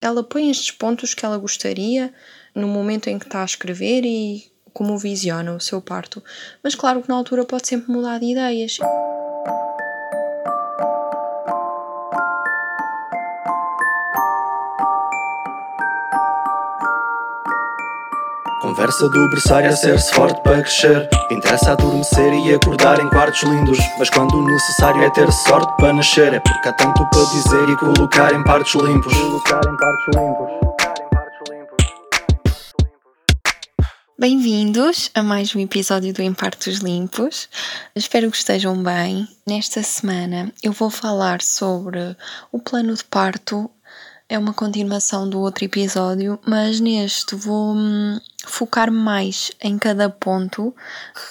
Ela põe estes pontos que ela gostaria no momento em que está a escrever e como visiona o seu parto. Mas claro que na altura pode sempre mudar de ideias. Conversa do berçário a ser-se forte para crescer Interessa adormecer e acordar em quartos lindos Mas quando o necessário é ter sorte para nascer É porque há tanto para dizer e colocar em partes limpos Colocar em partes limpos Bem-vindos a mais um episódio do Em Partos Limpos. Espero que estejam bem. Nesta semana eu vou falar sobre o plano de parto é uma continuação do outro episódio, mas neste vou hum, focar mais em cada ponto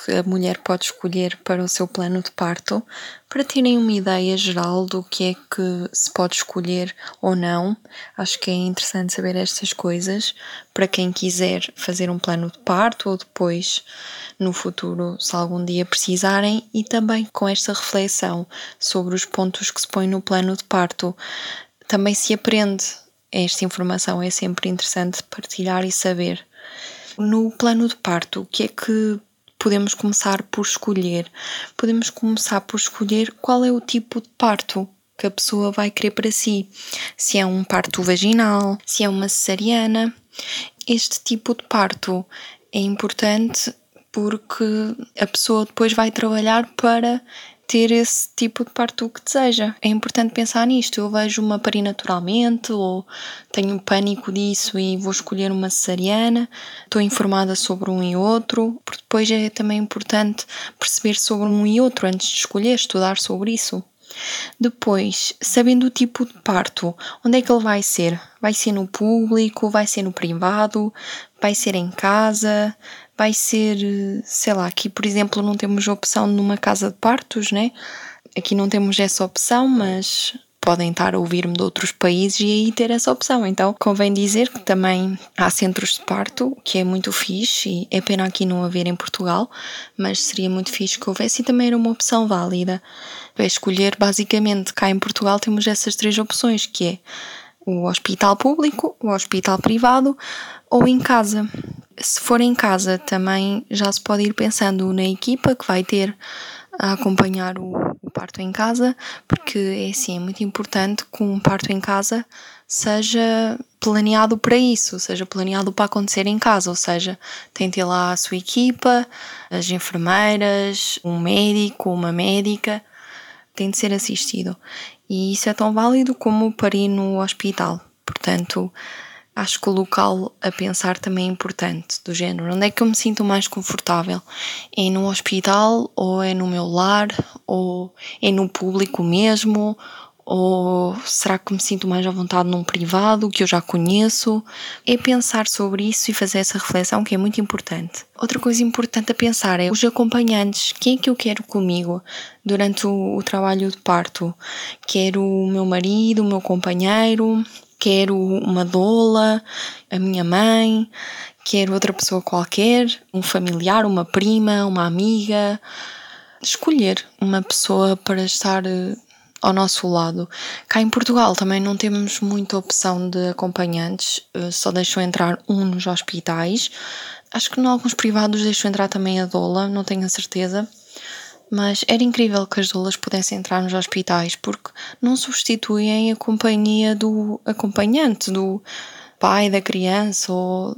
que a mulher pode escolher para o seu plano de parto, para terem uma ideia geral do que é que se pode escolher ou não. Acho que é interessante saber estas coisas para quem quiser fazer um plano de parto ou depois no futuro, se algum dia precisarem, e também com esta reflexão sobre os pontos que se põem no plano de parto também se aprende. Esta informação é sempre interessante partilhar e saber. No plano de parto, o que é que podemos começar por escolher? Podemos começar por escolher qual é o tipo de parto que a pessoa vai querer para si. Se é um parto vaginal, se é uma cesariana. Este tipo de parto é importante porque a pessoa depois vai trabalhar para ter esse tipo de parto que deseja. É importante pensar nisto. Eu vejo uma parir naturalmente ou tenho pânico disso e vou escolher uma cesariana. Estou informada sobre um e outro, porque depois é também importante perceber sobre um e outro antes de escolher, estudar sobre isso. Depois, sabendo o tipo de parto, onde é que ele vai ser? Vai ser no público? Vai ser no privado? Vai ser em casa? Vai ser, sei lá, aqui por exemplo não temos opção numa casa de partos, né? Aqui não temos essa opção, mas podem estar a ouvir-me de outros países e aí ter essa opção. Então convém dizer que também há centros de parto, que é muito fixe e é pena aqui não haver em Portugal, mas seria muito fixe que houvesse e também era uma opção válida. É escolher basicamente cá em Portugal temos essas três opções, que é o hospital público, o hospital privado ou em casa. Se for em casa, também já se pode ir pensando na equipa que vai ter a acompanhar o, o parto em casa, porque é assim, é muito importante que um parto em casa seja planeado para isso, seja planeado para acontecer em casa, ou seja, tem ter lá a sua equipa, as enfermeiras, um médico, uma médica, tem de ser assistido. E isso é tão válido como parir no hospital. Portanto, acho que o local a pensar também é importante, do género, onde é que eu me sinto mais confortável? É no hospital, ou é no meu lar, ou é no público mesmo, ou será que me sinto mais à vontade num privado que eu já conheço? É pensar sobre isso e fazer essa reflexão que é muito importante. Outra coisa importante a pensar é os acompanhantes. Quem é que eu quero comigo durante o, o trabalho de parto? Quero o meu marido, o meu companheiro, quero uma doula, a minha mãe, quero outra pessoa qualquer, um familiar, uma prima, uma amiga. Escolher uma pessoa para estar eh, ao nosso lado. Cá em Portugal também não temos muita opção de acompanhantes, eh, só deixam entrar um nos hospitais. Acho que em alguns privados deixam entrar também a doula, não tenho a certeza. Mas era incrível que as doulas pudessem entrar nos hospitais porque não substituem a companhia do acompanhante, do pai da criança ou,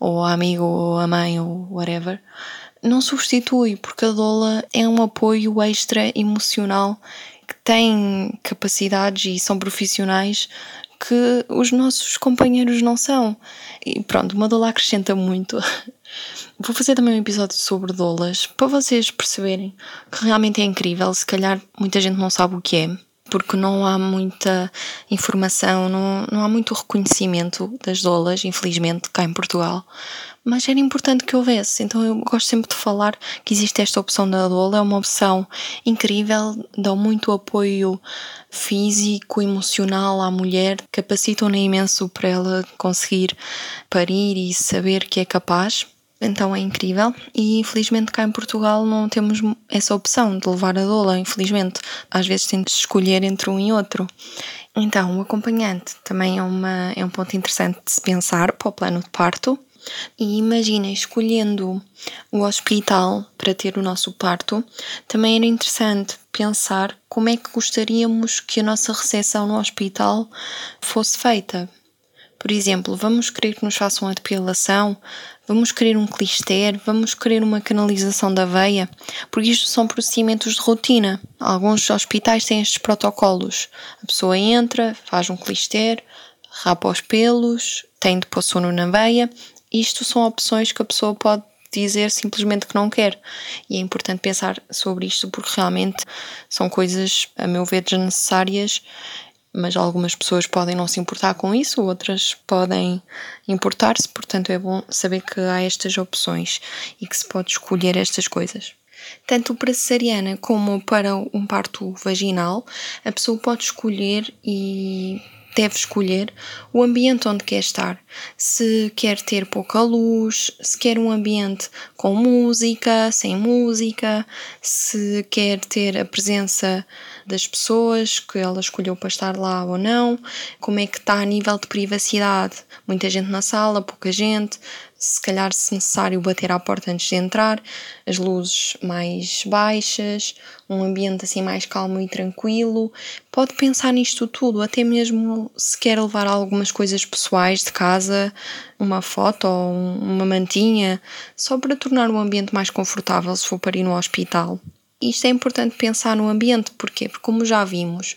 ou amigo ou a mãe ou whatever. Não substitui porque a doula é um apoio extra emocional que tem capacidades e são profissionais que os nossos companheiros não são. E pronto, uma doula acrescenta muito Vou fazer também um episódio sobre dolas para vocês perceberem que realmente é incrível. Se calhar muita gente não sabe o que é, porque não há muita informação, não, não há muito reconhecimento das dolas, infelizmente, cá em Portugal. Mas era importante que houvesse, então eu gosto sempre de falar que existe esta opção da doula, é uma opção incrível, dão muito apoio físico, emocional à mulher, capacitam-na imenso para ela conseguir parir e saber que é capaz. Então é incrível e infelizmente cá em Portugal não temos essa opção de levar a doula, infelizmente. Às vezes tem de escolher entre um e outro. Então, o acompanhante também é, uma, é um ponto interessante de se pensar para o plano de parto. E imaginem, escolhendo o hospital para ter o nosso parto, também era interessante pensar como é que gostaríamos que a nossa recepção no hospital fosse feita. Por exemplo, vamos querer que nos façam a depilação, vamos querer um clister, vamos querer uma canalização da veia, porque isto são procedimentos de rotina. Alguns hospitais têm estes protocolos. A pessoa entra, faz um clister, rapa os pelos, tem de pôr sono na veia. Isto são opções que a pessoa pode dizer simplesmente que não quer. E é importante pensar sobre isto porque realmente são coisas, a meu ver, desnecessárias mas algumas pessoas podem não se importar com isso, outras podem importar-se, portanto é bom saber que há estas opções e que se pode escolher estas coisas. Tanto para cesariana como para um parto vaginal, a pessoa pode escolher e deve escolher o ambiente onde quer estar. Se quer ter pouca luz, se quer um ambiente com música, sem música, se quer ter a presença das pessoas que ela escolheu para estar lá ou não, como é que está a nível de privacidade. Muita gente na sala, pouca gente, se calhar, se necessário, bater à porta antes de entrar, as luzes mais baixas, um ambiente assim mais calmo e tranquilo. Pode pensar nisto tudo, até mesmo se quer levar algumas coisas pessoais de casa, uma foto ou uma mantinha, só para tornar o ambiente mais confortável se for para ir no hospital. Isto é importante pensar no ambiente, porquê? Porque, como já vimos,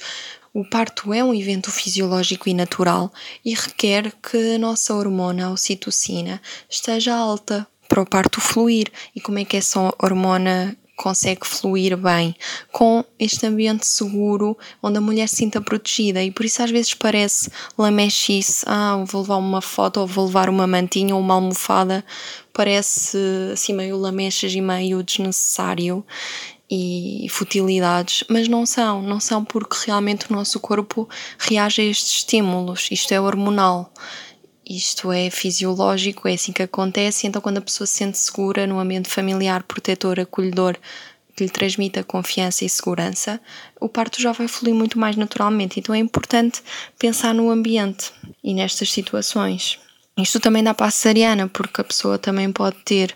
o parto é um evento fisiológico e natural e requer que a nossa hormona, a ocitocina, esteja alta para o parto fluir. E como é que essa hormona consegue fluir bem? Com este ambiente seguro onde a mulher se sinta protegida. E por isso às vezes parece lamechice, ah, vou levar uma foto ou vou levar uma mantinha ou uma almofada, parece assim meio lamechas e meio desnecessário e futilidades, mas não são, não são porque realmente o nosso corpo reage a estes estímulos. Isto é hormonal, isto é fisiológico, é assim que acontece. Então, quando a pessoa se sente segura no ambiente familiar, protetor, acolhedor, que lhe transmita confiança e segurança, o parto já vai fluir muito mais naturalmente. Então, é importante pensar no ambiente e nestas situações. Isto também dá para a cesariana, porque a pessoa também pode ter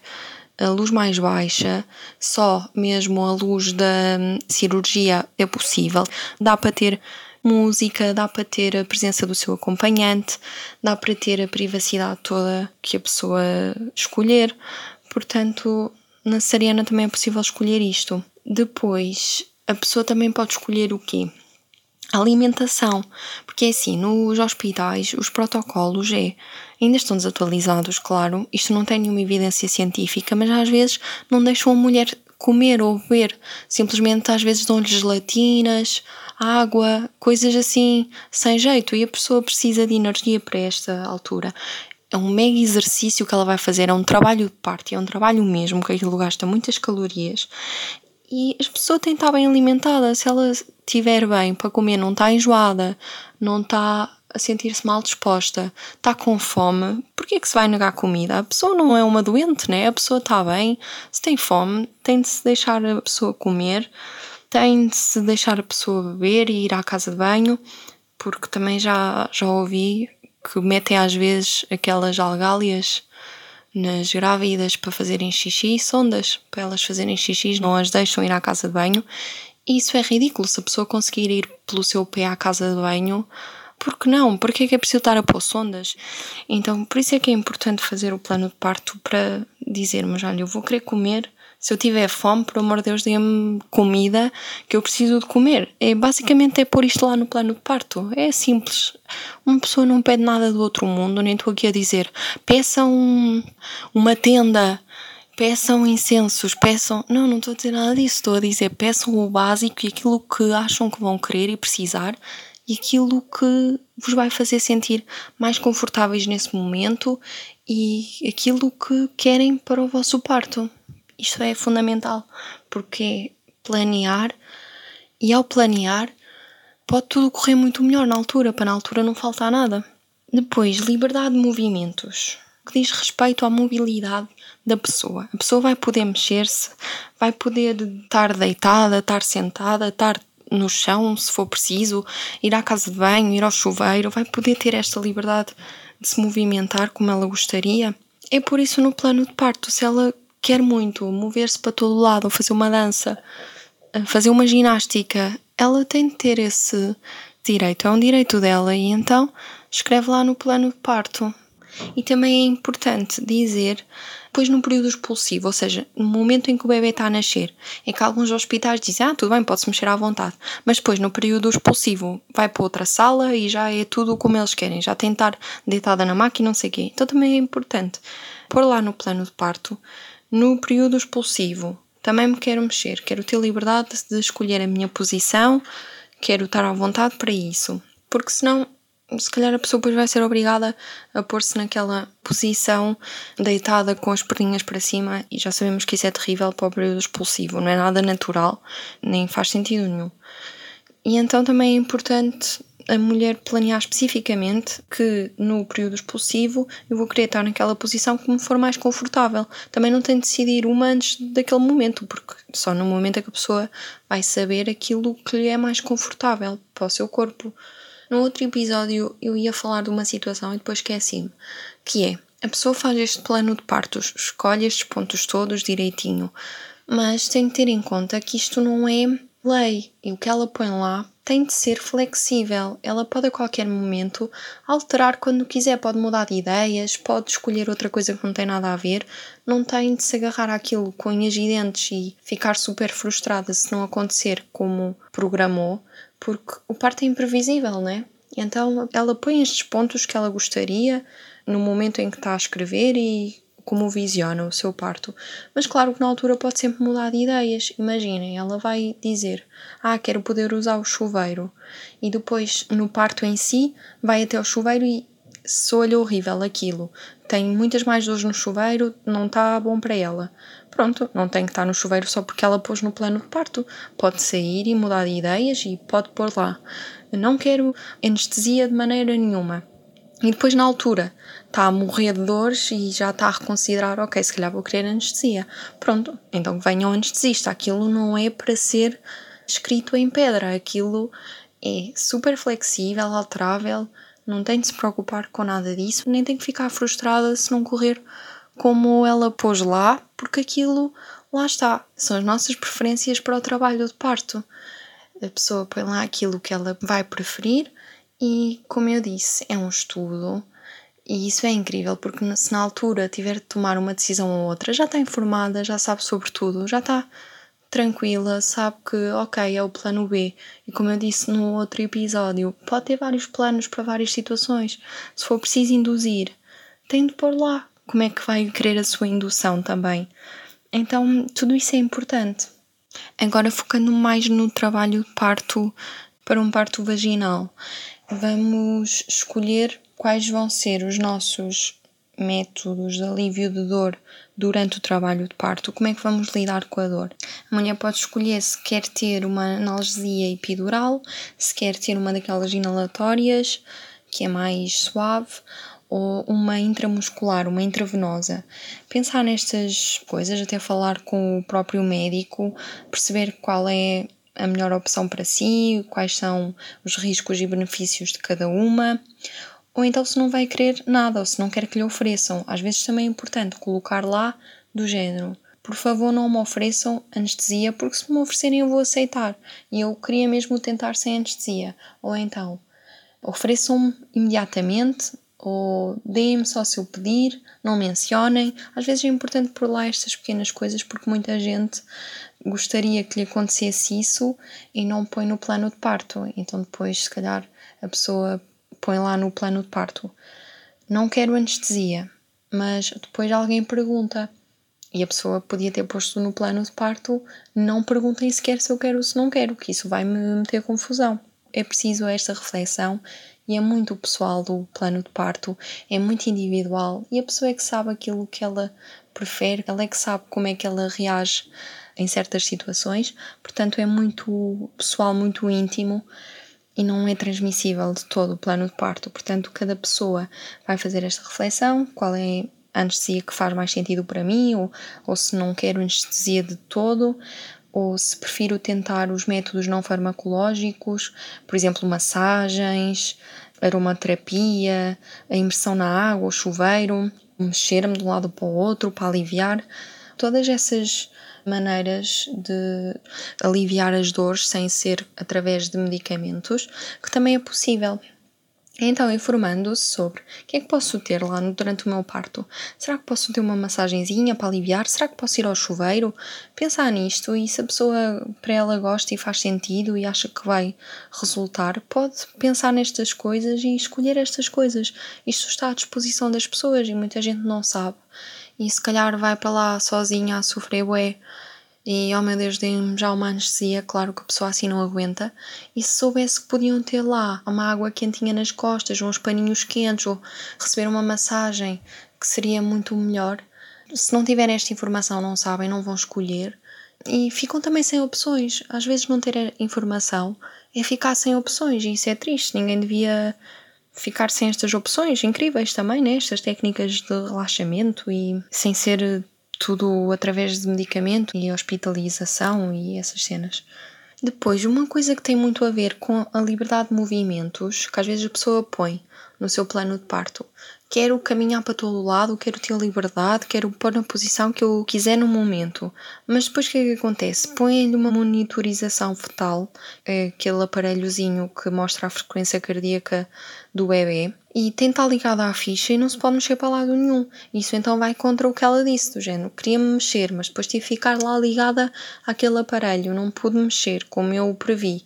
a luz mais baixa, só mesmo a luz da hum, cirurgia é possível. Dá para ter música, dá para ter a presença do seu acompanhante, dá para ter a privacidade toda que a pessoa escolher. Portanto, na cesariana também é possível escolher isto. Depois, a pessoa também pode escolher o quê? A alimentação, porque é assim, nos hospitais os protocolos é, ainda estão desatualizados, claro, isto não tem nenhuma evidência científica, mas às vezes não deixam a mulher comer ou beber, simplesmente às vezes dão-lhe gelatinas, água, coisas assim, sem jeito, e a pessoa precisa de energia para esta altura. É um mega exercício que ela vai fazer, é um trabalho de parte, é um trabalho mesmo, que aquilo gasta muitas calorias. E a pessoa tem que estar bem alimentada. Se ela estiver bem para comer, não está enjoada, não está a sentir-se mal disposta, está com fome, porquê é que se vai negar comida? A pessoa não é uma doente, né? A pessoa está bem, se tem fome, tem de se deixar a pessoa comer, tem de se deixar a pessoa beber e ir à casa de banho, porque também já, já ouvi que metem às vezes aquelas algálias nas grávidas para fazerem xixi, sondas para elas fazerem xixi, não as deixam ir à casa de banho. E isso é ridículo. Se a pessoa conseguir ir pelo seu pé à casa de banho, por que não? Por que é que é preciso estar a pôr sondas? Então, por isso é que é importante fazer o plano de parto para dizermos: olha, eu vou querer comer se eu tiver fome, por amor de Deus, dê-me comida que eu preciso de comer. É basicamente é pôr isto lá no plano de parto. É simples. Uma pessoa não pede nada do outro mundo, nem estou aqui a dizer peçam uma tenda, peçam incensos, peçam. Não, não estou a dizer nada disso. Estou a dizer peçam o básico e aquilo que acham que vão querer e precisar e aquilo que vos vai fazer sentir mais confortáveis nesse momento e aquilo que querem para o vosso parto. Isto é fundamental porque planear e ao planear pode tudo correr muito melhor na altura, para na altura não faltar nada. Depois, liberdade de movimentos, que diz respeito à mobilidade da pessoa. A pessoa vai poder mexer-se, vai poder estar deitada, estar sentada, estar no chão, se for preciso, ir à casa de banho, ir ao chuveiro, vai poder ter esta liberdade de se movimentar como ela gostaria. É por isso no plano de parto, se ela quer muito mover-se para todo lado, fazer uma dança, fazer uma ginástica, ela tem de ter esse direito, é um direito dela e então escreve lá no plano de parto. E também é importante dizer, pois no período expulsivo, ou seja, no momento em que o bebê está a nascer, é que alguns hospitais dizem, ah, tudo bem, pode-se mexer à vontade, mas depois no período expulsivo vai para outra sala e já é tudo como eles querem, já tem estar deitada na máquina, não sei o quê. Então também é importante pôr lá no plano de parto, no período expulsivo, também me quero mexer, quero ter liberdade de escolher a minha posição, quero estar à vontade para isso. Porque senão, se calhar a pessoa depois vai ser obrigada a pôr-se naquela posição deitada com as perninhas para cima e já sabemos que isso é terrível para o período expulsivo, não é nada natural, nem faz sentido nenhum. E então também é importante a mulher planear especificamente que no período expulsivo eu vou querer estar naquela posição que me for mais confortável. Também não tem de decidir uma antes daquele momento, porque só no momento é que a pessoa vai saber aquilo que lhe é mais confortável para o seu corpo. No outro episódio eu ia falar de uma situação e depois esqueci-me, que é a pessoa faz este plano de partos, escolhe estes pontos todos direitinho, mas tem de ter em conta que isto não é lei e o que ela põe lá tem de ser flexível. Ela pode a qualquer momento alterar quando quiser, pode mudar de ideias, pode escolher outra coisa que não tem nada a ver, não tem de se agarrar àquilo com unhas e dentes e ficar super frustrada se não acontecer como programou, porque o parto é imprevisível, né? Então ela põe estes pontos que ela gostaria no momento em que está a escrever e como visiona o seu parto. Mas claro que na altura pode sempre mudar de ideias. Imaginem, ela vai dizer: Ah, quero poder usar o chuveiro. E depois, no parto em si, vai até o chuveiro e soa-lhe horrível aquilo. Tem muitas mais dores no chuveiro, não está bom para ela. Pronto, não tem que estar no chuveiro só porque ela pôs no plano de parto. Pode sair e mudar de ideias e pode pôr lá. não quero anestesia de maneira nenhuma. E depois, na altura, está a morrer de dores e já está a reconsiderar: ok, se calhar vou querer anestesia. Pronto, então venha o anestesista. Aquilo não é para ser escrito em pedra, aquilo é super flexível, alterável, não tem de se preocupar com nada disso, nem tem que ficar frustrada se não correr como ela pôs lá, porque aquilo lá está, são as nossas preferências para o trabalho de parto. A pessoa põe lá aquilo que ela vai preferir e, como eu disse, é um estudo e isso é incrível porque se na altura tiver de tomar uma decisão ou outra, já está informada, já sabe sobre tudo, já está tranquila, sabe que ok, é o plano B. E como eu disse no outro episódio, pode ter vários planos para várias situações. Se for preciso induzir, tem de pôr lá como é que vai querer a sua indução também. Então, tudo isso é importante. Agora, focando mais no trabalho de parto para um parto vaginal vamos escolher quais vão ser os nossos métodos de alívio de dor durante o trabalho de parto, como é que vamos lidar com a dor. A mulher pode escolher se quer ter uma analgesia epidural, se quer ter uma daquelas inalatórias, que é mais suave, ou uma intramuscular, uma intravenosa. Pensar nestas coisas, até falar com o próprio médico, perceber qual é a melhor opção para si, quais são os riscos e benefícios de cada uma, ou então se não vai querer nada, ou se não quer que lhe ofereçam. Às vezes também é importante colocar lá do género. Por favor, não me ofereçam anestesia, porque se me oferecerem eu vou aceitar. E eu queria mesmo tentar sem anestesia. Ou então, ofereçam-me imediatamente, ou deem-me só se eu pedir, não mencionem. Às vezes é importante pôr lá estas pequenas coisas, porque muita gente gostaria que lhe acontecesse isso e não põe no plano de parto. Então depois, se calhar, a pessoa põe lá no plano de parto: Não quero anestesia, mas depois alguém pergunta. E a pessoa podia ter posto no plano de parto: Não perguntem sequer se eu quero ou se não quero, que isso vai me meter confusão. É preciso esta reflexão e é muito pessoal do plano de parto, é muito individual e a pessoa é que sabe aquilo que ela prefere, ela é que sabe como é que ela reage em certas situações, portanto é muito pessoal, muito íntimo e não é transmissível de todo o plano de parto. Portanto, cada pessoa vai fazer esta reflexão: qual é a anestesia que faz mais sentido para mim, ou, ou se não quero anestesia de todo. Ou se prefiro tentar os métodos não farmacológicos, por exemplo, massagens, aromaterapia, a imersão na água, o chuveiro, mexer-me de um lado para o outro para aliviar. Todas essas maneiras de aliviar as dores sem ser através de medicamentos, que também é possível. Então, informando-se sobre o que é que posso ter lá durante o meu parto. Será que posso ter uma massagenzinha para aliviar? Será que posso ir ao chuveiro? Pensar nisto e se a pessoa para ela gosta e faz sentido e acha que vai resultar, pode pensar nestas coisas e escolher estas coisas. Isto está à disposição das pessoas e muita gente não sabe. E se calhar vai para lá sozinha a sofrer bué e, oh meu Deus, dei-me já uma anestesia, claro que a pessoa assim não aguenta. E se soubesse que podiam ter lá uma água quentinha nas costas, uns paninhos quentes, ou receber uma massagem, que seria muito melhor. Se não tiverem esta informação, não sabem, não vão escolher. E ficam também sem opções. Às vezes, não ter informação é ficar sem opções, e isso é triste. Ninguém devia ficar sem estas opções incríveis também, né? Estas técnicas de relaxamento e sem ser tudo através de medicamento e hospitalização e essas cenas. Depois, uma coisa que tem muito a ver com a liberdade de movimentos, que às vezes a pessoa põe no seu plano de parto. Quero caminhar para todo lado, quero ter liberdade, quero pôr na posição que eu quiser no momento. Mas depois o que é que acontece? Põe-lhe uma monitorização fetal, é aquele aparelhozinho que mostra a frequência cardíaca do bebê, e tem estar ligada à ficha e não se pode mexer para lado nenhum. Isso então vai contra o que ela disse, do género. Queria-me mexer, mas depois tive que ficar lá ligada àquele aparelho, não pude mexer como eu previ.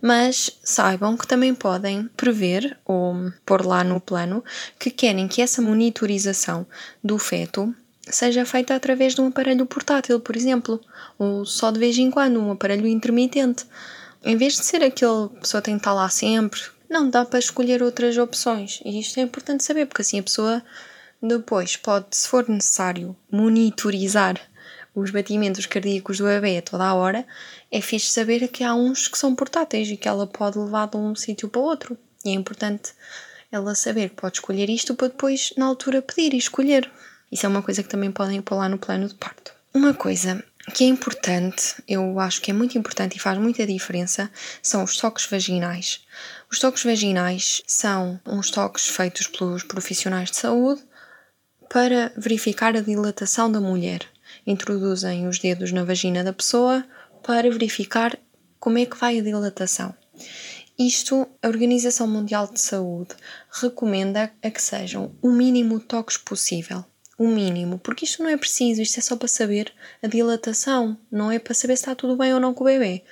Mas saibam que também podem prever ou pôr lá no plano que querem que essa monitorização do feto seja feita através de um aparelho portátil, por exemplo, ou só de vez em quando, um aparelho intermitente. Em vez de ser aquele pessoa tem que estar lá sempre, não, dá para escolher outras opções. E isto é importante saber, porque assim a pessoa depois pode, se for necessário, monitorizar os batimentos cardíacos do bebê a toda a hora, é fixe saber que há uns que são portáteis e que ela pode levar de um sítio para outro. E é importante ela saber que pode escolher isto para depois, na altura, pedir e escolher. Isso é uma coisa que também podem pôr lá no plano de parto. Uma coisa que é importante, eu acho que é muito importante e faz muita diferença, são os toques vaginais. Os toques vaginais são uns toques feitos pelos profissionais de saúde para verificar a dilatação da mulher. Introduzem os dedos na vagina da pessoa para verificar como é que vai a dilatação. Isto, a Organização Mundial de Saúde recomenda a que sejam o mínimo de toques possível. O mínimo, porque isto não é preciso, isto é só para saber a dilatação, não é para saber se está tudo bem ou não com o bebê.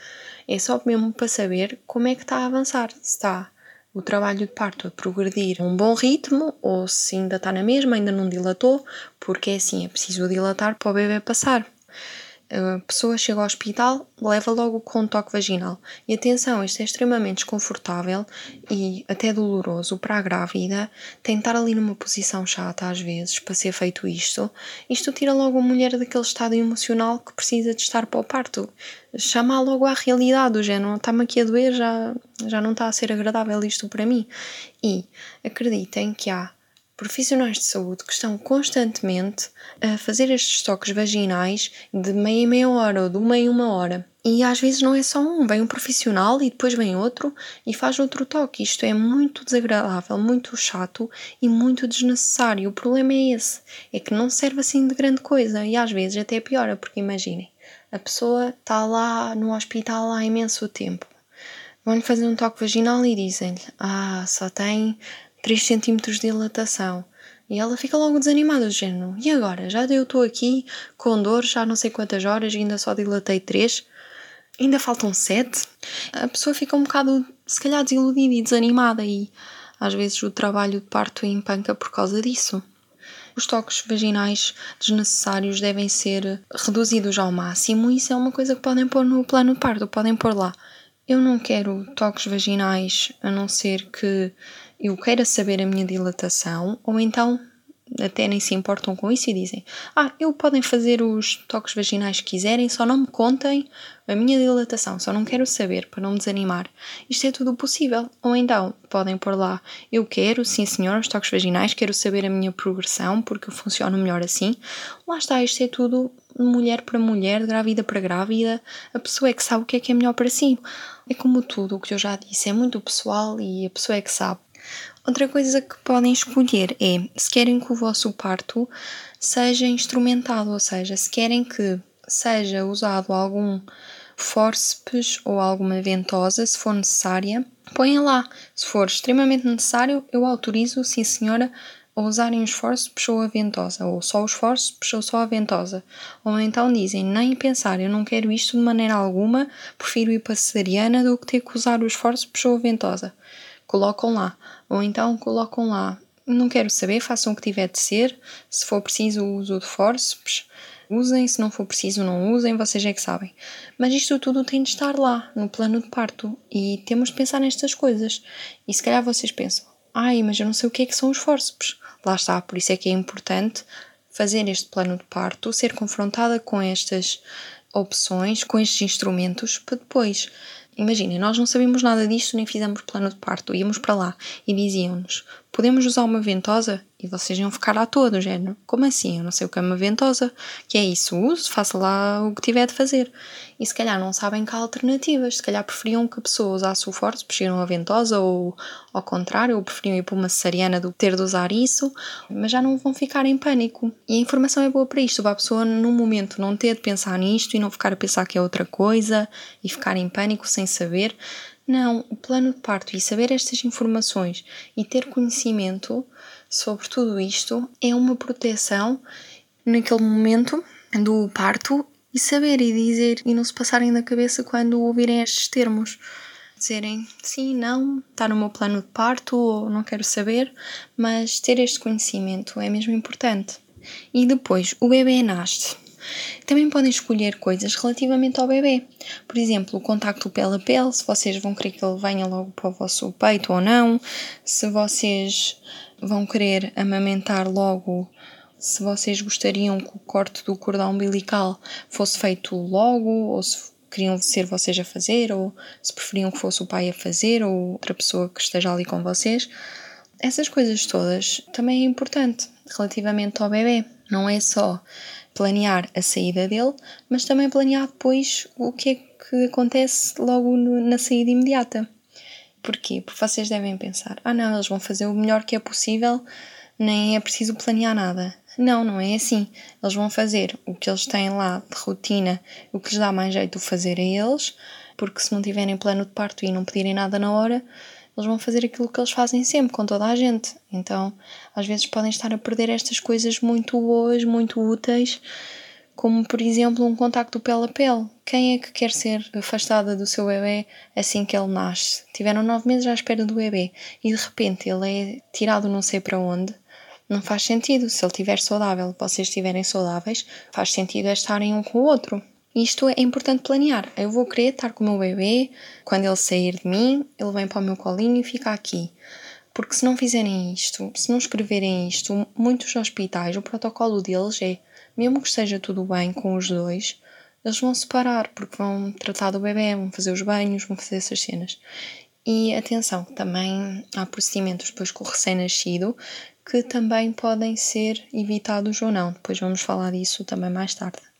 É só mesmo para saber como é que está a avançar, se está o trabalho de parto a progredir a um bom ritmo ou se ainda está na mesma, ainda não dilatou, porque é assim, é preciso dilatar para o bebê passar a pessoa chega ao hospital, leva logo com um toque vaginal. E atenção, isto é extremamente desconfortável e até doloroso para a grávida. Tentar ali numa posição chata, às vezes, para ser feito isto, isto tira logo a mulher daquele estado emocional que precisa de estar para o parto. Chama logo à realidade, o género, está-me aqui a doer, já, já não está a ser agradável isto para mim. E acreditem que há profissionais de saúde que estão constantemente a fazer estes toques vaginais de meia meia hora ou de uma em uma hora. E às vezes não é só um, vem um profissional e depois vem outro e faz outro toque. Isto é muito desagradável, muito chato e muito desnecessário. O problema é esse, é que não serve assim de grande coisa e às vezes até piora, porque imaginem, a pessoa está lá no hospital há imenso tempo. Vão-lhe fazer um toque vaginal e dizem-lhe: Ah, só tem 3 centímetros de dilatação. E ela fica logo desanimada, do género. E agora? Já eu estou aqui com dor já não sei quantas horas e ainda só dilatei 3. Ainda faltam 7. A pessoa fica um bocado, se calhar, desiludida e desanimada e às vezes o trabalho de parto empanca por causa disso. Os toques vaginais desnecessários devem ser reduzidos ao máximo isso é uma coisa que podem pôr no plano de parto, podem pôr lá. Eu não quero toques vaginais a não ser que eu queira saber a minha dilatação, ou então até nem se importam com isso e dizem: Ah, eu podem fazer os toques vaginais que quiserem, só não me contem a minha dilatação, só não quero saber, para não me desanimar. Isto é tudo possível. Ou então, podem pôr lá: Eu quero, sim senhor, os toques vaginais, quero saber a minha progressão, porque eu funciono melhor assim. Lá está, isto é tudo mulher para mulher, grávida para grávida. A pessoa é que sabe o que é que é melhor para si. É como tudo o que eu já disse, é muito pessoal e a pessoa é que sabe. Outra coisa que podem escolher é se querem que o vosso parto seja instrumentado, ou seja, se querem que seja usado algum fórceps ou alguma ventosa, se for necessária, ponha lá. Se for extremamente necessário, eu autorizo, sim senhora, a usarem os fórceps ou a ventosa, ou só os fórceps ou só a ventosa. Ou então dizem, nem pensar, eu não quero isto de maneira alguma, prefiro ir para a cesariana do que ter que usar os fórceps ou a ventosa colocam lá. Ou então colocam lá, não quero saber, façam o que tiver de ser. Se for preciso o uso de forceps, usem. Se não for preciso, não usem, vocês é que sabem. Mas isto tudo tem de estar lá, no plano de parto. E temos de pensar nestas coisas. E se calhar vocês pensam, ai, mas eu não sei o que é que são os forceps. Lá está, por isso é que é importante fazer este plano de parto, ser confrontada com estas opções, com estes instrumentos, para depois Imaginem, nós não sabíamos nada disto nem fizemos plano de parto. Íamos para lá e diziam-nos: podemos usar uma ventosa? E vocês iam ficar lá todos, género. Como assim? Eu não sei o que é uma ventosa. Que é isso? Use, faça lá o que tiver de fazer. E se calhar não sabem que há alternativas. Se calhar preferiam que a pessoa usasse o forte, preferiam a ventosa, ou ao contrário, ou preferiam ir para uma cesariana do que ter de usar isso. Mas já não vão ficar em pânico. E a informação é boa para isto. Para a pessoa, num momento, não ter de pensar nisto e não ficar a pensar que é outra coisa e ficar em pânico sem saber. Não, o plano de parto e saber estas informações e ter conhecimento sobre tudo isto é uma proteção naquele momento do parto e saber e dizer e não se passarem na cabeça quando ouvirem estes termos. Dizerem sim, não, está no meu plano de parto ou não quero saber, mas ter este conhecimento é mesmo importante. E depois, o bebê nasce. Também podem escolher coisas relativamente ao bebê. Por exemplo, o contacto pele a pele, se vocês vão querer que ele venha logo para o vosso peito ou não, se vocês vão querer amamentar logo, se vocês gostariam que o corte do cordão umbilical fosse feito logo, ou se queriam ser vocês a fazer, ou se preferiam que fosse o pai a fazer, ou outra pessoa que esteja ali com vocês. Essas coisas todas também é importante relativamente ao bebê. Não é só planear a saída dele, mas também planear depois o que é que acontece logo no, na saída imediata. Porquê? Porque vocês devem pensar: ah, não, eles vão fazer o melhor que é possível, nem é preciso planear nada. Não, não é assim. Eles vão fazer o que eles têm lá de rotina, o que lhes dá mais jeito de fazer a eles, porque se não tiverem plano de parto e não pedirem nada na hora, eles vão fazer aquilo que eles fazem sempre com toda a gente. Então, às vezes podem estar a perder estas coisas muito boas, muito úteis, como por exemplo um contacto pele a pele. Quem é que quer ser afastada do seu bebê assim que ele nasce? Tiveram nove meses à espera do bebê e de repente ele é tirado não sei para onde. Não faz sentido. Se ele estiver saudável, vocês estiverem saudáveis, faz sentido é estarem um com o outro. Isto é importante planear. Eu vou querer estar com o meu bebê, quando ele sair de mim, ele vem para o meu colinho e fica aqui. Porque se não fizerem isto, se não escreverem isto, muitos hospitais, o protocolo deles é, mesmo que esteja tudo bem com os dois, eles vão separar, porque vão tratar do bebê, vão fazer os banhos, vão fazer essas cenas. E atenção, também há procedimentos depois com o recém-nascido que também podem ser evitados ou não. Depois vamos falar disso também mais tarde.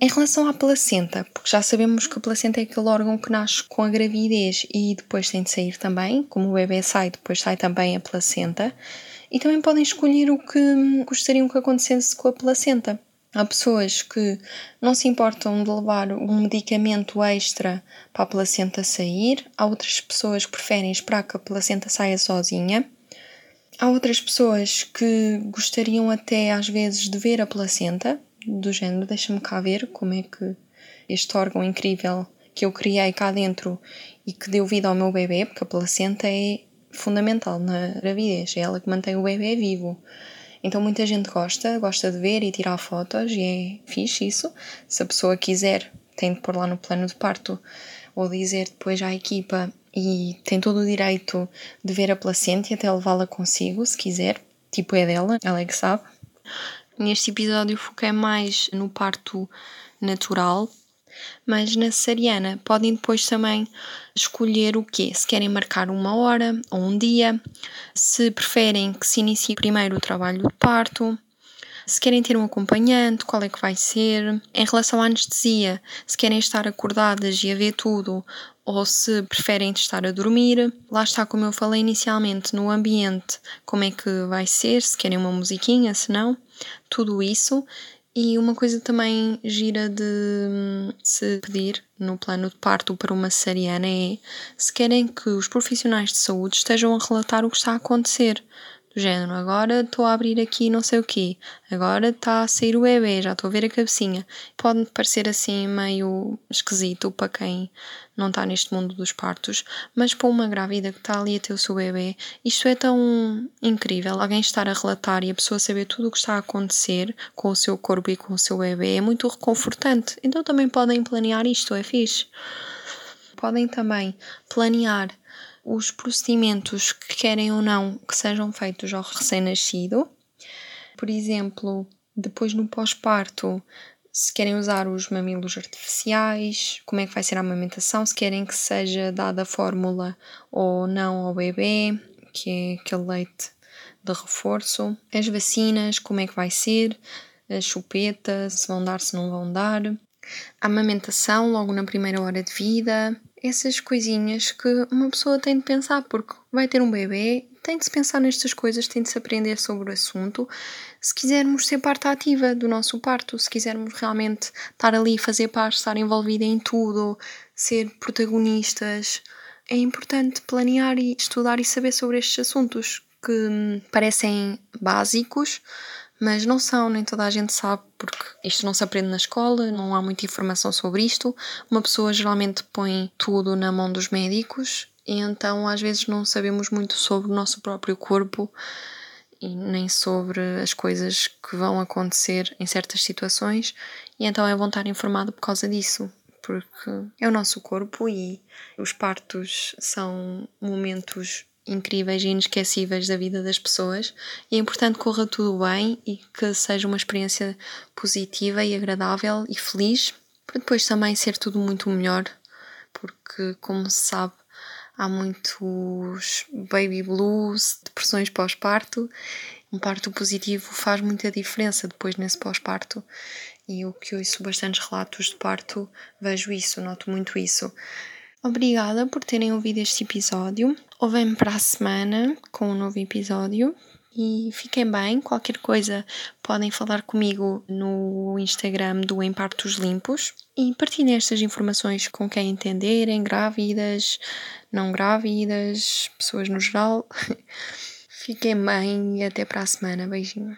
Em relação à placenta, porque já sabemos que a placenta é aquele órgão que nasce com a gravidez e depois tem de sair também, como o bebê sai, depois sai também a placenta, e também podem escolher o que gostariam que acontecesse com a placenta. Há pessoas que não se importam de levar um medicamento extra para a placenta sair, há outras pessoas que preferem esperar que a placenta saia sozinha. Há outras pessoas que gostariam até às vezes de ver a placenta, do género, deixa-me cá ver como é que este órgão incrível que eu criei cá dentro e que deu vida ao meu bebê, porque a placenta é fundamental na gravidez, é ela que mantém o bebê vivo. Então muita gente gosta, gosta de ver e tirar fotos e é fixe isso. Se a pessoa quiser, tem de pôr lá no plano de parto ou dizer depois à equipa e tem todo o direito de ver a placenta e até levá-la consigo, se quiser. tipo é dela, ela é que sabe. Neste episódio foquei mais no parto natural, mas na cesariana podem depois também escolher o quê? Se querem marcar uma hora ou um dia, se preferem que se inicie primeiro o trabalho do parto, se querem ter um acompanhante, qual é que vai ser. Em relação à anestesia, se querem estar acordadas e a ver tudo, ou se preferem estar a dormir. Lá está, como eu falei inicialmente, no ambiente, como é que vai ser, se querem uma musiquinha, se não, tudo isso. E uma coisa também gira de hum, se pedir no plano de parto para uma cesariana é se querem que os profissionais de saúde estejam a relatar o que está a acontecer do género, agora estou a abrir aqui não sei o quê, agora está a sair o bebê, já estou a ver a cabecinha. Pode parecer assim meio esquisito para quem não está neste mundo dos partos, mas para uma grávida que está ali a ter o seu bebê, isto é tão incrível. Alguém estar a relatar e a pessoa saber tudo o que está a acontecer com o seu corpo e com o seu bebê é muito reconfortante. Então também podem planear isto, é fixe. Podem também planear os procedimentos que querem ou não que sejam feitos ao recém-nascido. Por exemplo, depois no pós-parto, se querem usar os mamilos artificiais, como é que vai ser a amamentação, se querem que seja dada a fórmula ou não ao bebê, que é aquele leite de reforço, as vacinas, como é que vai ser, a chupeta, se vão dar, se não vão dar, a amamentação logo na primeira hora de vida, essas coisinhas que uma pessoa tem de pensar, porque vai ter um bebê, tem de se pensar nestas coisas, tem de se aprender sobre o assunto. Se quisermos ser parte ativa do nosso parto, se quisermos realmente estar ali, fazer parte, estar envolvida em tudo, ser protagonistas, é importante planear e estudar e saber sobre estes assuntos que parecem básicos, mas não são, nem toda a gente sabe, porque isto não se aprende na escola, não há muita informação sobre isto. Uma pessoa geralmente põe tudo na mão dos médicos e então às vezes não sabemos muito sobre o nosso próprio corpo e nem sobre as coisas que vão acontecer em certas situações, e então é bom estar informado por causa disso. Porque é o nosso corpo e os partos são momentos incríveis e inesquecíveis da vida das pessoas. E é importante que corra tudo bem e que seja uma experiência positiva e agradável e feliz para depois também ser tudo muito melhor porque como se sabe há muitos baby blues, depressões pós-parto um parto positivo faz muita diferença depois nesse pós-parto. E o que ouço bastantes relatos de parto vejo isso, noto muito isso Obrigada por terem ouvido este episódio. Ouvem-me para a semana com um novo episódio. E fiquem bem, qualquer coisa podem falar comigo no Instagram do Em Partos Limpos e partilhem estas informações com quem entenderem, grávidas, não grávidas, pessoas no geral. Fiquem bem e até para a semana. Beijinho.